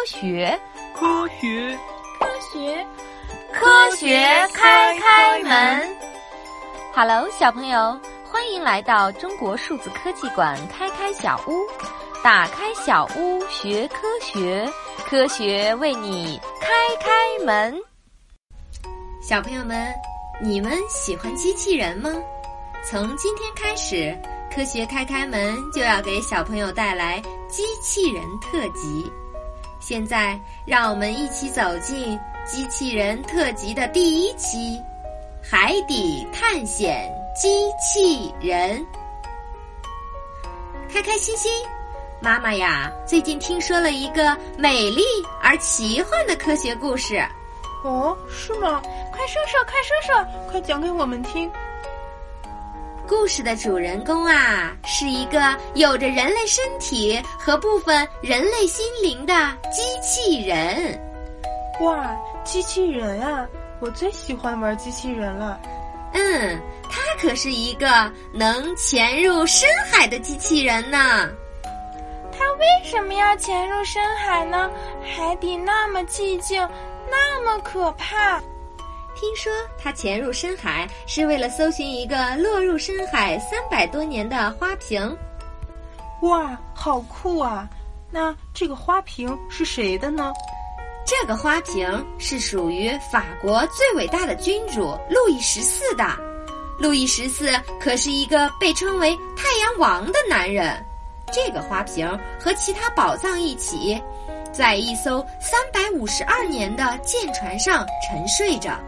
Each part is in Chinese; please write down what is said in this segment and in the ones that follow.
科学，科学，科学，科学开开门。Hello，小朋友，欢迎来到中国数字科技馆开开小屋，打开小屋学科学，科学为你开开门。小朋友们，你们喜欢机器人吗？从今天开始。科学开开门就要给小朋友带来机器人特辑。现在，让我们一起走进机器人特辑的第一期《海底探险机器人》。开开心心，妈妈呀，最近听说了一个美丽而奇幻的科学故事。哦，是吗？快说说，快说说，快讲给我们听。故事的主人公啊，是一个有着人类身体和部分人类心灵的机器人。哇，机器人啊！我最喜欢玩机器人了。嗯，它可是一个能潜入深海的机器人呢。它为什么要潜入深海呢？海底那么寂静，那么可怕。听说他潜入深海是为了搜寻一个落入深海三百多年的花瓶。哇，好酷啊！那这个花瓶是谁的呢？这个花瓶是属于法国最伟大的君主路易十四的。路易十四可是一个被称为“太阳王”的男人。这个花瓶和其他宝藏一起，在一艘三百五十二年的舰船上沉睡着。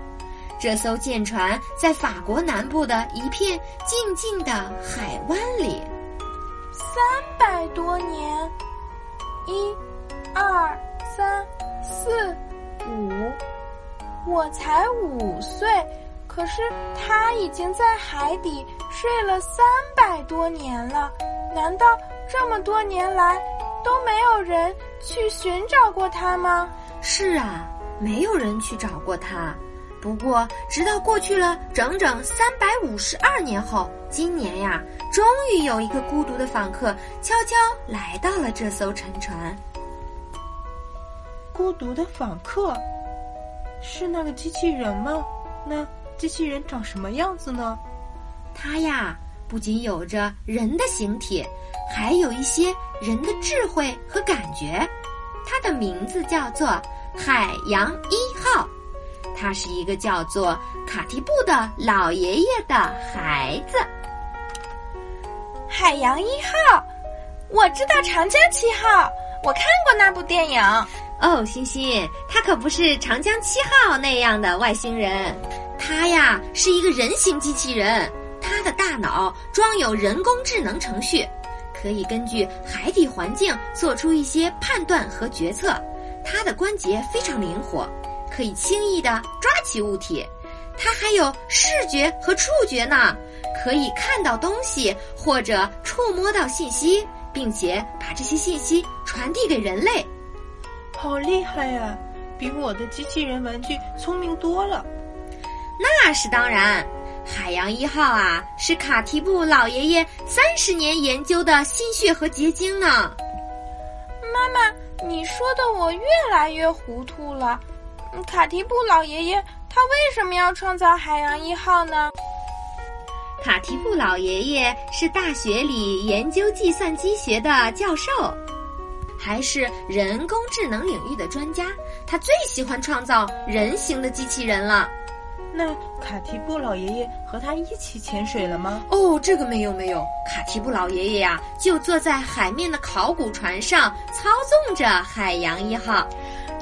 这艘舰船在法国南部的一片静静的海湾里，三百多年，一、二、三、四、五，我才五岁，可是他已经在海底睡了三百多年了。难道这么多年来都没有人去寻找过他吗？是啊，没有人去找过他。不过，直到过去了整整三百五十二年后，今年呀，终于有一个孤独的访客悄悄来到了这艘沉船。孤独的访客，是那个机器人吗？那机器人长什么样子呢？它呀，不仅有着人的形体，还有一些人的智慧和感觉。它的名字叫做海洋一号。他是一个叫做卡提布的老爷爷的孩子。海洋一号，我知道长江七号，我看过那部电影。哦，欣欣，他可不是长江七号那样的外星人，他呀是一个人形机器人，他的大脑装有人工智能程序，可以根据海底环境做出一些判断和决策，他的关节非常灵活。可以轻易的抓起物体，它还有视觉和触觉呢，可以看到东西或者触摸到信息，并且把这些信息传递给人类。好厉害呀，比我的机器人玩具聪明多了。那是当然，海洋一号啊，是卡提布老爷爷三十年研究的心血和结晶呢。妈妈，你说的我越来越糊涂了。卡提布老爷爷他为什么要创造海洋一号呢？卡提布老爷爷是大学里研究计算机学的教授，还是人工智能领域的专家。他最喜欢创造人形的机器人了。那卡提布老爷爷和他一起潜水了吗？哦，这个没有没有。卡提布老爷爷呀，就坐在海面的考古船上，操纵着海洋一号。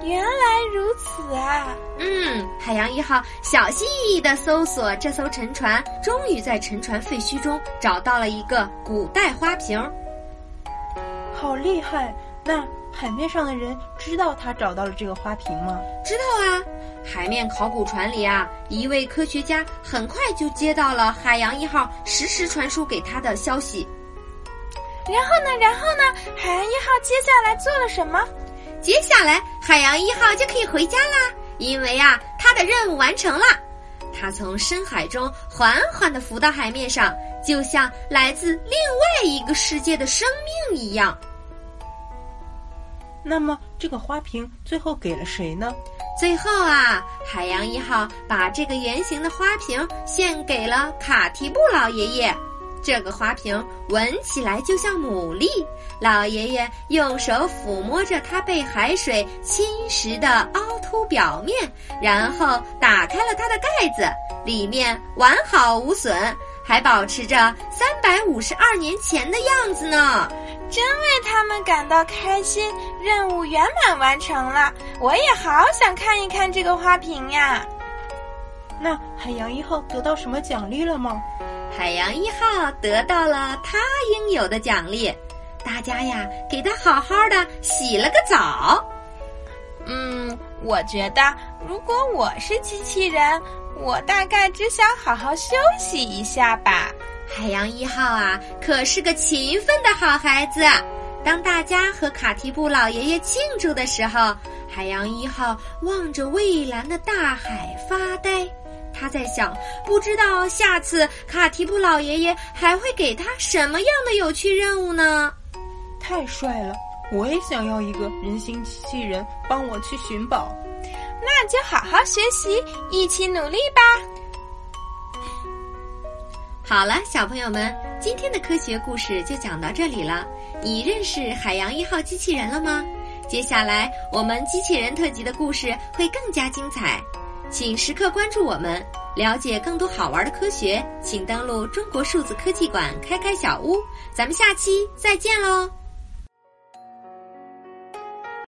原来如此啊！嗯，海洋一号小心翼翼地搜索这艘沉船，终于在沉船废墟中找到了一个古代花瓶。好厉害！那海面上的人知道他找到了这个花瓶吗？知道啊！海面考古船里啊，一位科学家很快就接到了海洋一号实时传输给他的消息。然后呢？然后呢？海洋一号接下来做了什么？接下来，海洋一号就可以回家啦，因为呀，它的任务完成了。它从深海中缓缓地浮到海面上，就像来自另外一个世界的生命一样。那么这个花瓶最后给了谁呢？最后啊，海洋一号把这个圆形的花瓶献给了卡提布老爷爷。这个花瓶闻起来就像牡蛎，老爷爷用手抚摸着它被海水侵蚀的凹凸表面，然后打开了它的盖子，里面完好无损，还保持着三百五十二年前的样子呢。真为他们感到开心，任务圆满完成了。我也好想看一看这个花瓶呀。那海洋一号得到什么奖励了吗？海洋一号得到了他应有的奖励，大家呀给他好好的洗了个澡。嗯，我觉得如果我是机器人，我大概只想好好休息一下吧。海洋一号啊，可是个勤奋的好孩子。当大家和卡提布老爷爷庆祝的时候，海洋一号望着蔚蓝的大海发呆。他在想，不知道下次卡提布老爷爷还会给他什么样的有趣任务呢？太帅了！我也想要一个人形机器人帮我去寻宝。那就好好学习，一起努力吧。好了，小朋友们，今天的科学故事就讲到这里了。你认识海洋一号机器人了吗？接下来我们机器人特辑的故事会更加精彩。请时刻关注我们，了解更多好玩的科学。请登录中国数字科技馆开开小屋，咱们下期再见喽！